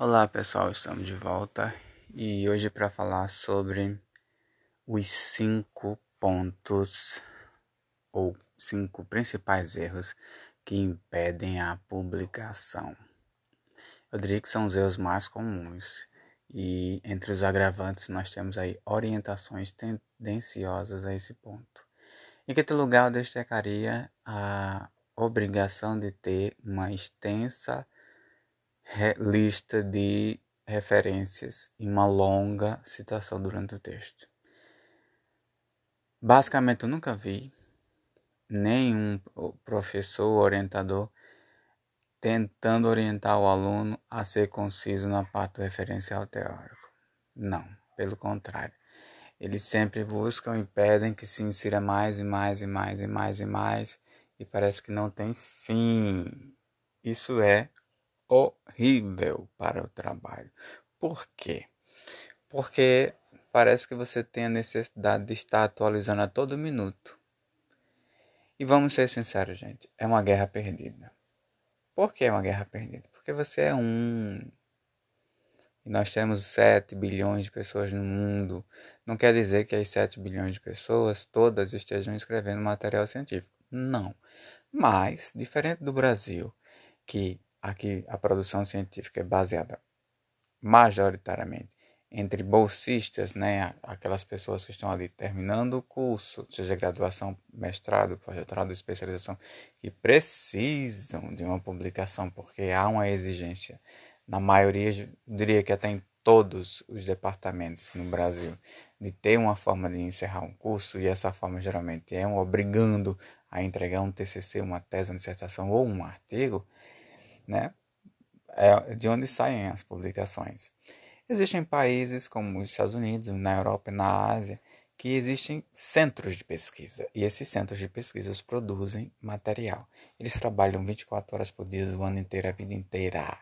Olá pessoal, estamos de volta e hoje para falar sobre os cinco pontos ou cinco principais erros que impedem a publicação. Eu diria que são os erros mais comuns e entre os agravantes nós temos aí orientações tendenciosas a esse ponto. Em quinto lugar, eu destacaria a obrigação de ter uma extensa lista de referências em uma longa citação durante o texto. Basicamente, eu nunca vi nenhum professor orientador tentando orientar o aluno a ser conciso na parte do referencial teórico. Não, pelo contrário. Eles sempre buscam e pedem que se insira mais e mais e mais e mais e mais e parece que não tem fim. Isso é horrível para o trabalho. Por quê? Porque parece que você tem a necessidade de estar atualizando a todo minuto. E vamos ser sinceros, gente, é uma guerra perdida. Por que é uma guerra perdida? Porque você é um. E nós temos 7 bilhões de pessoas no mundo. Não quer dizer que as 7 bilhões de pessoas todas estejam escrevendo material científico. Não. Mas, diferente do Brasil, que aqui a produção científica é baseada majoritariamente entre bolsistas, né, aquelas pessoas que estão ali terminando o curso, seja graduação, mestrado, pós-doutorado, especialização, que precisam de uma publicação porque há uma exigência. Na maioria, diria que até em todos os departamentos no Brasil, de ter uma forma de encerrar um curso e essa forma geralmente é um obrigando a entregar um TCC, uma tese, uma dissertação ou um artigo, né? É de onde saem as publicações. Existem países como os Estados Unidos, na Europa e na Ásia, que existem centros de pesquisa e esses centros de pesquisa produzem material. Eles trabalham 24 horas por dia, o ano inteiro, a vida inteira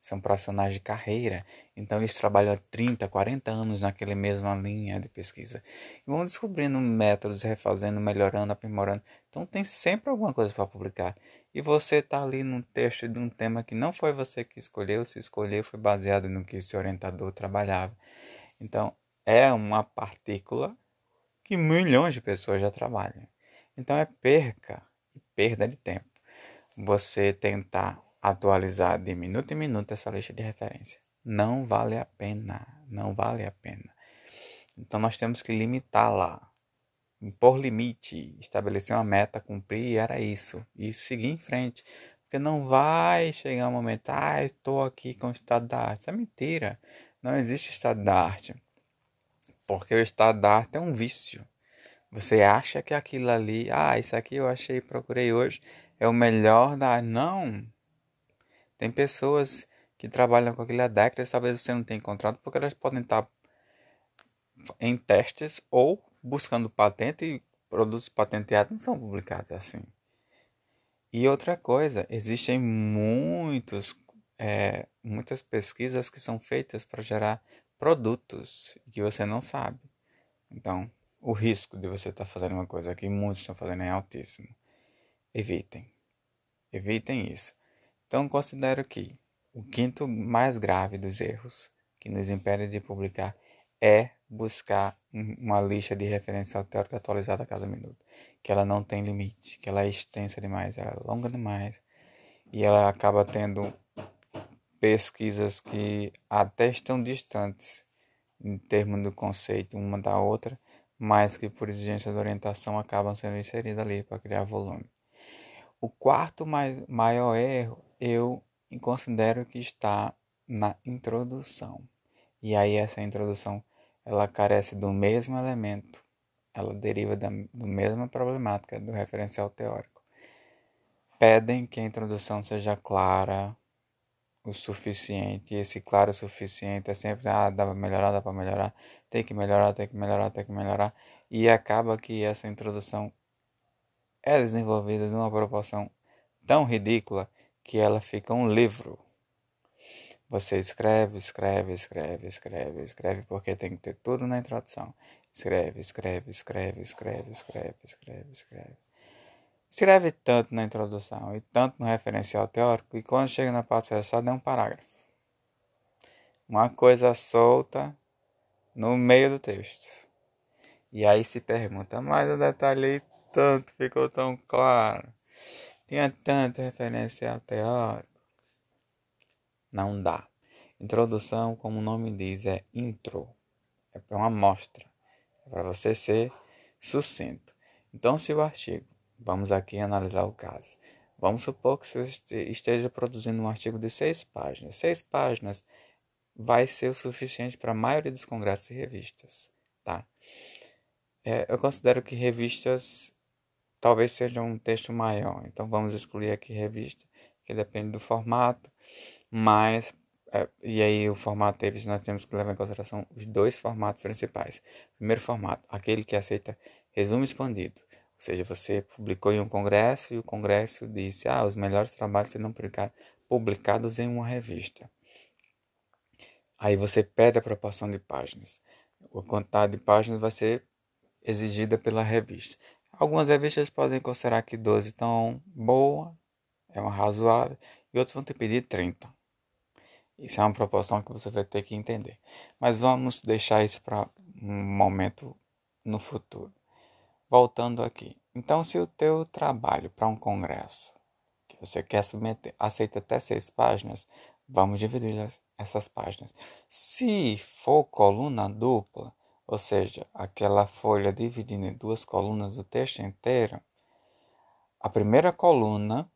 são profissionais de carreira, então eles trabalham há 30, 40 anos naquela mesma linha de pesquisa. E vão descobrindo métodos, refazendo, melhorando, aprimorando. Então tem sempre alguma coisa para publicar. E você está ali num texto de um tema que não foi você que escolheu, se escolheu foi baseado no que o seu orientador trabalhava. Então é uma partícula que milhões de pessoas já trabalham. Então é perca e perda de tempo. Você tentar atualizar de minuto em minuto essa lista de referência. Não vale a pena, não vale a pena. Então nós temos que limitar lá, impor limite, estabelecer uma meta, cumprir, era isso, e seguir em frente. Porque não vai chegar um momento, ah, estou aqui com o estado da arte. Isso é mentira. Não existe estado da arte. Porque o estado da arte é um vício. Você acha que aquilo ali, ah, isso aqui eu achei, procurei hoje, é o melhor da. Não, tem pessoas que trabalham com aquilo há décadas, talvez você não tenha encontrado, porque elas podem estar em testes ou buscando patente e produtos patenteados não são publicados assim. E outra coisa, existem muitos, é, muitas pesquisas que são feitas para gerar produtos que você não sabe. Então, o risco de você estar tá fazendo uma coisa que muitos estão fazendo é altíssimo. Evitem. Evitem isso. Então considero que o quinto mais grave dos erros que nos impede de publicar é buscar uma lista de referência teórica atualizada a cada minuto, que ela não tem limite, que ela é extensa demais, ela é longa demais e ela acaba tendo pesquisas que até estão distantes em termos do conceito uma da outra, mas que por exigência de orientação acabam sendo inseridas ali para criar volume. O quarto mais, maior erro eu considero que está na introdução. E aí essa introdução ela carece do mesmo elemento, ela deriva da do mesma problemática do referencial teórico. Pedem que a introdução seja clara o suficiente, e esse claro o suficiente é sempre, ah, dá para melhorar, dá para melhorar, tem que melhorar, tem que melhorar, tem que melhorar, e acaba que essa introdução é desenvolvida numa proporção tão ridícula que ela fica um livro. Você escreve, escreve, escreve, escreve, escreve, porque tem que ter tudo na introdução. Escreve, escreve, escreve, escreve, escreve, escreve, escreve. Escreve tanto na introdução e tanto no referencial teórico, e quando chega na parte fechada é um parágrafo. uma coisa solta no meio do texto. E aí se pergunta, mas eu detalhei tanto, ficou tão claro. Tinha tanto referencial teórico. Não dá. Introdução, como o nome diz, é intro. É uma amostra. É para você ser sucinto. Então, se o artigo, vamos aqui analisar o caso. Vamos supor que você esteja produzindo um artigo de seis páginas. Seis páginas vai ser o suficiente para a maioria dos congressos e revistas, tá? É, eu considero que revistas talvez seja um texto maior, então vamos excluir aqui revista, que depende do formato, mas é, e aí o formato teve, nós temos que levar em consideração os dois formatos principais. Primeiro formato, aquele que aceita resumo expandido, ou seja, você publicou em um congresso e o congresso disse, ah, os melhores trabalhos serão publicados em uma revista. Aí você pede a proporção de páginas. A quantidade de páginas vai ser exigida pela revista. Algumas revistas podem considerar que 12 estão boa, é uma razoável, e outros vão te pedir 30. Isso é uma proporção que você vai ter que entender. Mas vamos deixar isso para um momento no futuro. Voltando aqui. Então, se o teu trabalho para um congresso que você quer submeter aceita até seis páginas, vamos dividir essas páginas. Se for coluna dupla, ou seja, aquela folha dividida em duas colunas do texto inteiro, a primeira coluna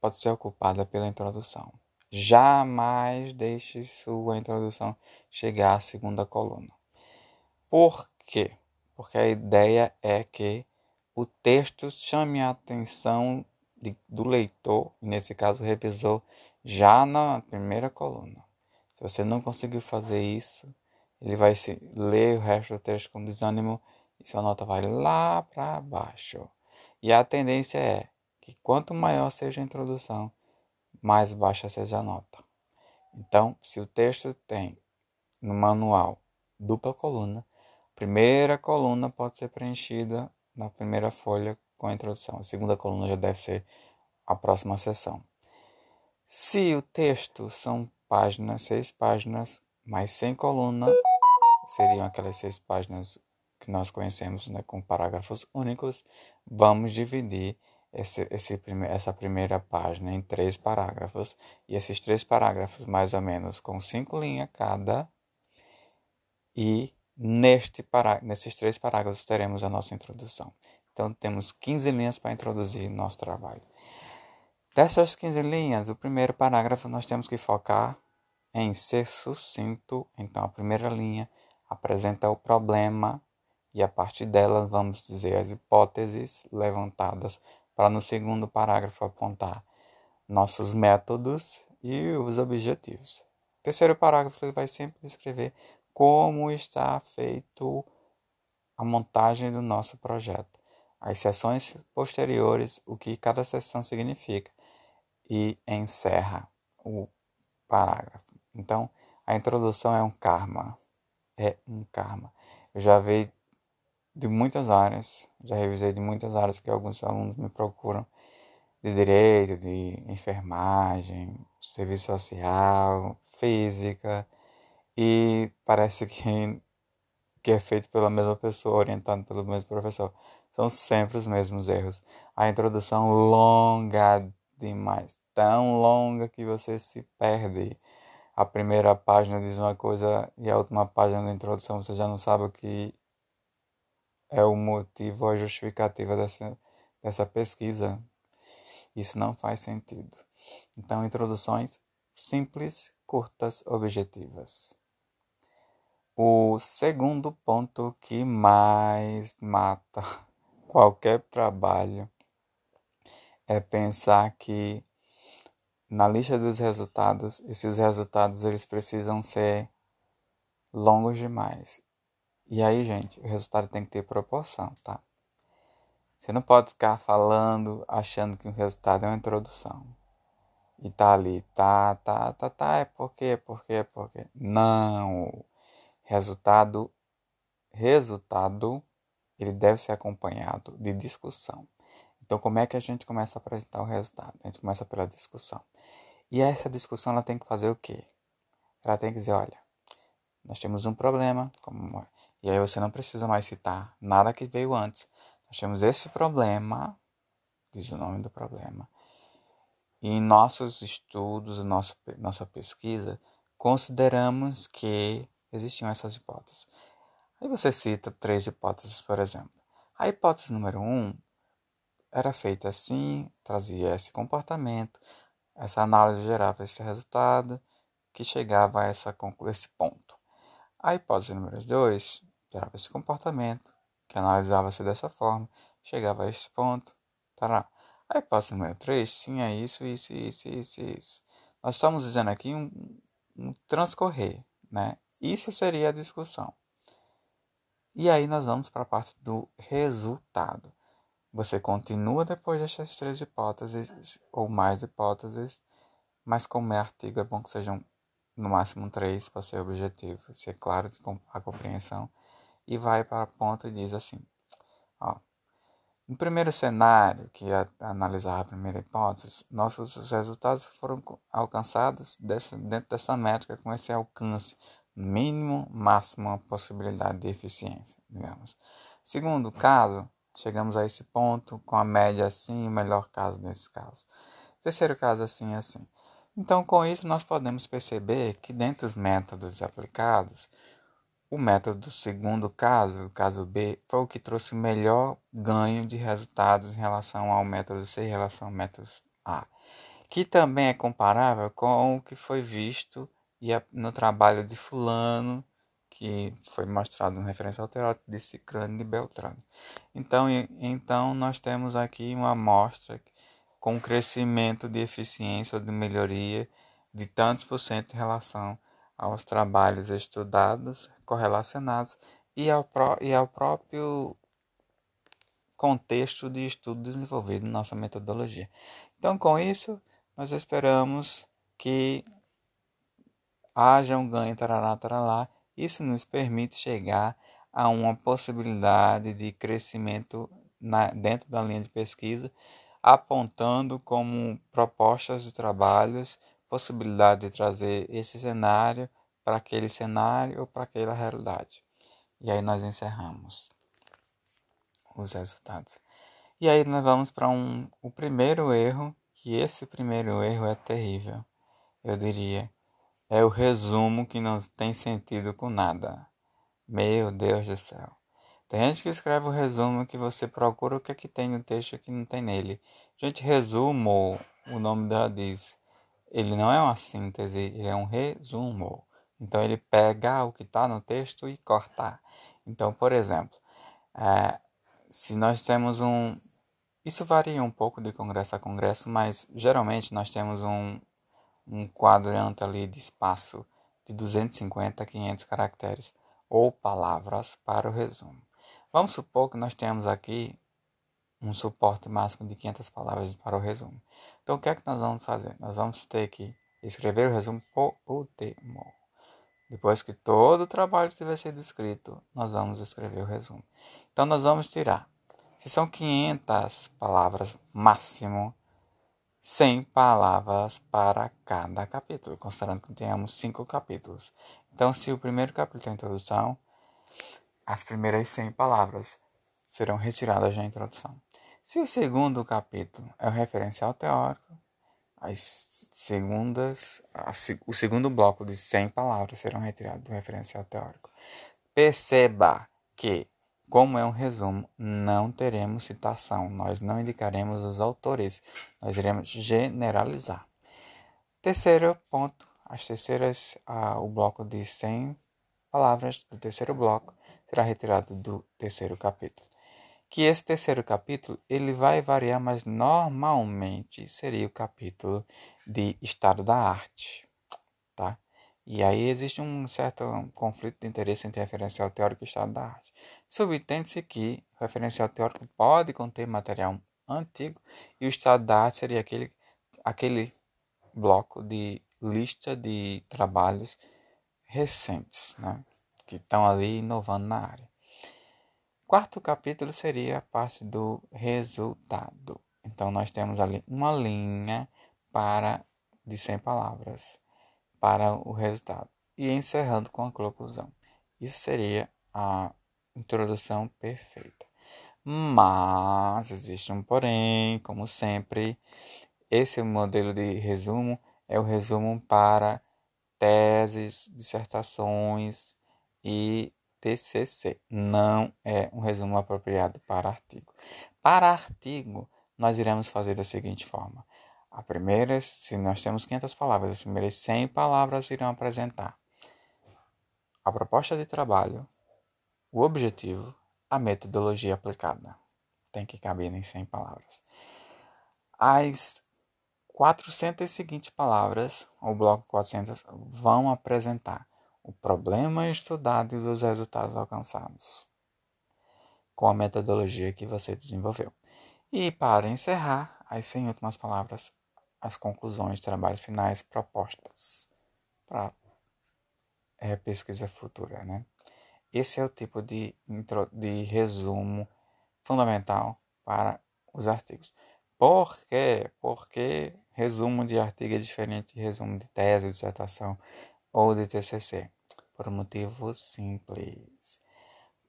pode ser ocupada pela introdução. Jamais deixe sua introdução chegar à segunda coluna. Por quê? Porque a ideia é que o texto chame a atenção de, do leitor, nesse caso o revisor, já na primeira coluna. Se você não conseguiu fazer isso, ele vai se ler o resto do texto com desânimo e sua nota vai lá para baixo. E a tendência é que quanto maior seja a introdução, mais baixa seja a nota. Então, se o texto tem no manual dupla coluna, a primeira coluna pode ser preenchida na primeira folha com a introdução. A segunda coluna já deve ser a próxima sessão. Se o texto são páginas, seis páginas, mais sem coluna, seriam aquelas seis páginas que nós conhecemos né, com parágrafos únicos, vamos dividir esse, esse essa primeira página em três parágrafos, e esses três parágrafos, mais ou menos com cinco linhas cada, e neste pará nesses três parágrafos teremos a nossa introdução. Então, temos 15 linhas para introduzir nosso trabalho. Dessas 15 linhas, o primeiro parágrafo nós temos que focar em ser sucinto. Então, a primeira linha apresenta o problema e a partir dela vamos dizer as hipóteses levantadas para no segundo parágrafo apontar nossos métodos e os objetivos. O terceiro parágrafo ele vai sempre descrever como está feito a montagem do nosso projeto, as sessões posteriores, o que cada sessão significa e encerra o parágrafo. Então, a introdução é um karma. É um karma. Eu já vi de muitas áreas, já revisei de muitas áreas que alguns alunos me procuram, de direito, de enfermagem, serviço social, física, e parece que, que é feito pela mesma pessoa, orientado pelo mesmo professor. São sempre os mesmos erros. A introdução longa demais, tão longa que você se perde. A primeira página diz uma coisa e a última página da introdução você já não sabe o que é o motivo ou a justificativa dessa, dessa pesquisa. Isso não faz sentido. Então, introduções simples, curtas, objetivas. O segundo ponto que mais mata qualquer trabalho é pensar que na lista dos resultados, esses resultados eles precisam ser longos demais. E aí, gente, o resultado tem que ter proporção, tá? Você não pode ficar falando achando que o resultado é uma introdução. E tá ali, tá, tá, tá, tá, é porque, porque, porque. Não. Resultado, resultado, ele deve ser acompanhado de discussão. Então, como é que a gente começa a apresentar o resultado? A gente começa pela discussão. E essa discussão ela tem que fazer o quê? ela tem que dizer, olha, nós temos um problema, como... e aí você não precisa mais citar nada que veio antes. Nós temos esse problema, diz o nome do problema, e em nossos estudos, nosso, nossa pesquisa, consideramos que existiam essas hipóteses. Aí você cita três hipóteses, por exemplo. A hipótese número um era feita assim, trazia esse comportamento, essa análise gerava esse resultado, que chegava a essa, esse ponto. A hipótese número 2 gerava esse comportamento, que analisava-se dessa forma, chegava a esse ponto. Tará. A hipótese número 3 tinha isso, isso, isso, isso, isso. Nós estamos dizendo aqui um, um transcorrer, né? Isso seria a discussão. E aí nós vamos para a parte do resultado. Você continua depois dessas três hipóteses ou mais hipóteses, mas como é artigo, é bom que sejam no máximo três para ser objetivo, ser claro a compreensão. E vai para a ponta e diz assim: ó, no primeiro cenário, que é analisar a primeira hipótese, nossos resultados foram alcançados dessa, dentro dessa métrica com esse alcance mínimo, máximo possibilidade de eficiência, digamos. Segundo caso, Chegamos a esse ponto com a média assim, o melhor caso nesse caso. Terceiro caso assim assim. Então, com isso, nós podemos perceber que dentre os métodos aplicados, o método do segundo caso, o caso B, foi o que trouxe melhor ganho de resultados em relação ao método C em relação ao método A, que também é comparável com o que foi visto no trabalho de fulano que foi mostrado no referencial teórico de Cicrano de Beltrano. Então, então nós temos aqui uma amostra com crescimento de eficiência de melhoria de tantos por cento em relação aos trabalhos estudados, correlacionados e ao, pró e ao próprio contexto de estudo desenvolvido em nossa metodologia. Então, com isso, nós esperamos que haja um ganho tarará, tarará, isso nos permite chegar a uma possibilidade de crescimento na, dentro da linha de pesquisa, apontando como propostas de trabalhos possibilidade de trazer esse cenário para aquele cenário ou para aquela realidade. E aí nós encerramos os resultados. E aí nós vamos para um, o primeiro erro, que esse primeiro erro é terrível, eu diria é o resumo que não tem sentido com nada. Meu Deus do céu. Tem gente que escreve o resumo que você procura o que é que tem no texto que não tem nele. Gente, resumo, o nome dela diz. Ele não é uma síntese, ele é um resumo. Então ele pega o que está no texto e corta. Então, por exemplo, é, se nós temos um. Isso varia um pouco de congresso a congresso, mas geralmente nós temos um, um quadrante ali de espaço de 250 a 500 caracteres ou palavras para o resumo. Vamos supor que nós temos aqui um suporte máximo de 500 palavras para o resumo. Então, o que é que nós vamos fazer? Nós vamos ter que escrever o resumo por último. Depois que todo o trabalho tiver sido escrito, nós vamos escrever o resumo. Então, nós vamos tirar. Se são 500 palavras máximo, 100 palavras para cada capítulo, considerando que tenhamos cinco capítulos. Então, se o primeiro capítulo tem introdução, as primeiras 100 palavras serão retiradas da introdução. Se o segundo capítulo é o referencial teórico, as segundas, o segundo bloco de 100 palavras serão retirados do referencial teórico. Perceba que como é um resumo, não teremos citação, nós não indicaremos os autores, nós iremos generalizar. Terceiro ponto, as terceiras, ah, o bloco de 100 palavras do terceiro bloco será retirado do terceiro capítulo. Que esse terceiro capítulo ele vai variar, mas normalmente seria o capítulo de estado da arte? E aí existe um certo conflito de interesse entre referencial teórico e estado da arte. Subentende-se que o referencial teórico pode conter material antigo e o estado da arte seria aquele, aquele bloco de lista de trabalhos recentes, né? que estão ali inovando na área. Quarto capítulo seria a parte do resultado. Então nós temos ali uma linha para de 100 palavras para o resultado. e encerrando com a conclusão. Isso seria a introdução perfeita. Mas existe um porém, como sempre, esse modelo de resumo é o resumo para teses, dissertações e TCC. Não é um resumo apropriado para artigo. Para artigo, nós iremos fazer da seguinte forma: a primeira, se nós temos 500 palavras, as primeiras 100 palavras irão apresentar a proposta de trabalho, o objetivo, a metodologia aplicada. Tem que caber em 100 palavras. As 400 seguintes palavras, o bloco 400, vão apresentar o problema estudado e os resultados alcançados com a metodologia que você desenvolveu. E para encerrar, as 100 últimas palavras, as conclusões, trabalhos finais, propostas para é, pesquisa futura, né? Esse é o tipo de, intro, de resumo fundamental para os artigos. Por quê? Porque resumo de artigo é diferente de resumo de tese, dissertação ou de TCC. Por um motivo simples.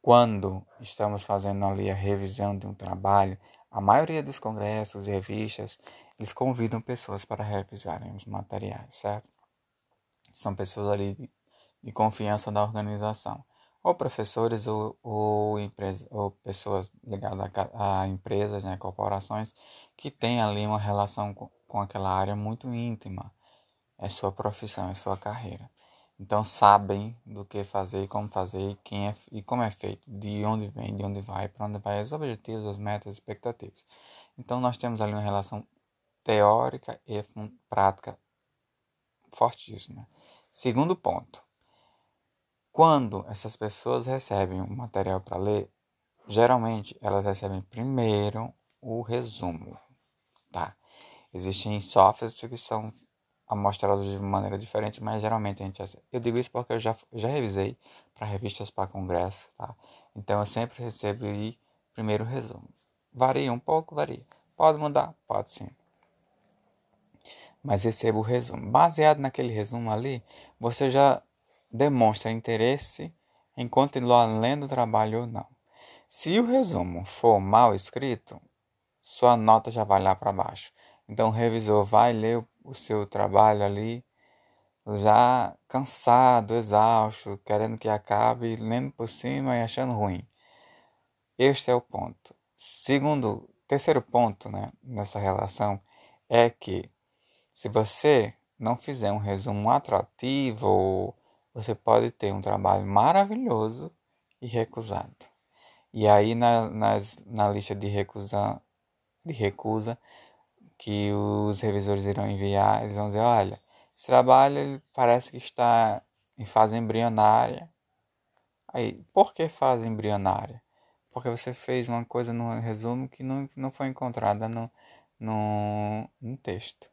Quando estamos fazendo ali a revisão de um trabalho, a maioria dos congressos e revistas, eles convidam pessoas para revisarem os materiais, certo? São pessoas ali de, de confiança da organização ou professores ou, ou, empresa, ou pessoas ligadas a, a, empresas, né, corporações, que têm ali uma relação com, com aquela área muito íntima. É sua profissão, é sua carreira. Então sabem do que fazer, como fazer, quem é, e como é feito, de onde vem, de onde vai, para onde vai, os objetivos, as metas, as expectativas. Então nós temos ali uma relação teórica e prática fortíssima. Segundo ponto, quando essas pessoas recebem um material para ler, geralmente elas recebem primeiro o resumo, tá? Existem softwares que são amostrados de maneira diferente, mas geralmente a gente eu digo isso porque eu já já revisei para revistas para congresso, tá? Então eu sempre recebo aí primeiro resumo. Varia um pouco, varia. Pode mudar, pode sim. Mas recebo o resumo. Baseado naquele resumo ali, você já demonstra interesse em continuar lendo o trabalho ou não. Se o resumo for mal escrito, sua nota já vai lá para baixo. Então o revisor vai ler o seu trabalho ali já cansado, exausto, querendo que acabe, lendo por cima e achando ruim. Este é o ponto. Segundo, terceiro ponto né, nessa relação é que se você não fizer um resumo atrativo você pode ter um trabalho maravilhoso e recusado. E aí na, nas, na lista de recusa, de recusa que os revisores irão enviar, eles vão dizer, olha, esse trabalho parece que está em fase embrionária. Aí, por que fase embrionária? Porque você fez uma coisa no resumo que não, não foi encontrada no, no, no texto.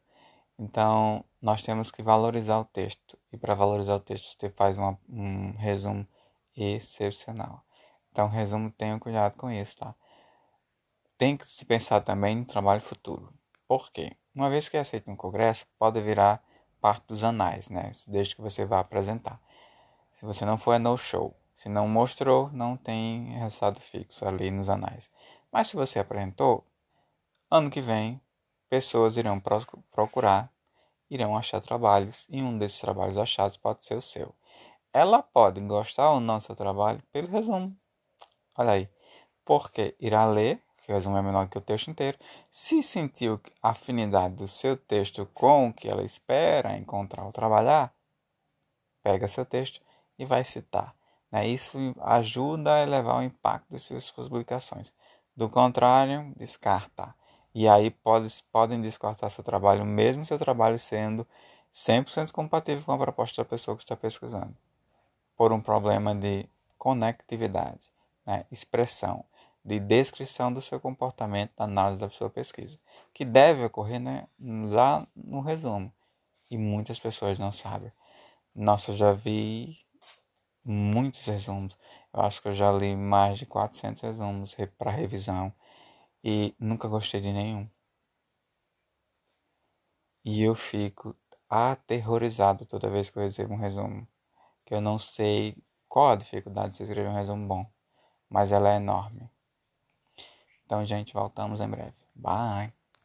Então, nós temos que valorizar o texto. E para valorizar o texto, você faz uma, um resumo excepcional. Então, resumo, tenha cuidado com isso, tá? Tem que se pensar também no trabalho futuro. Por quê? Uma vez que é aceito no congresso, pode virar parte dos anais, né? Desde que você vá apresentar. Se você não for, é no show. Se não mostrou, não tem resultado fixo ali nos anais. Mas se você apresentou, ano que vem pessoas irão procurar, irão achar trabalhos, e um desses trabalhos achados pode ser o seu. Ela pode gostar ou não do seu trabalho pelo resumo. Olha aí. Porque irá ler, que o resumo é menor que o texto inteiro, se sentiu a afinidade do seu texto com o que ela espera encontrar ou trabalhar, pega seu texto e vai citar. Né? Isso ajuda a elevar o impacto de suas publicações. Do contrário, descarta. E aí pode, podem descartar seu trabalho, mesmo seu trabalho sendo 100% compatível com a proposta da pessoa que está pesquisando, por um problema de conectividade, né? expressão, de descrição do seu comportamento na análise da sua pesquisa, que deve ocorrer né, lá no resumo. E muitas pessoas não sabem. Nossa, eu já vi muitos resumos. Eu acho que eu já li mais de 400 resumos para revisão e nunca gostei de nenhum. E eu fico aterrorizado toda vez que eu recebo um resumo que eu não sei qual a dificuldade de se escrever um resumo bom, mas ela é enorme. Então, gente, voltamos em breve. Bye!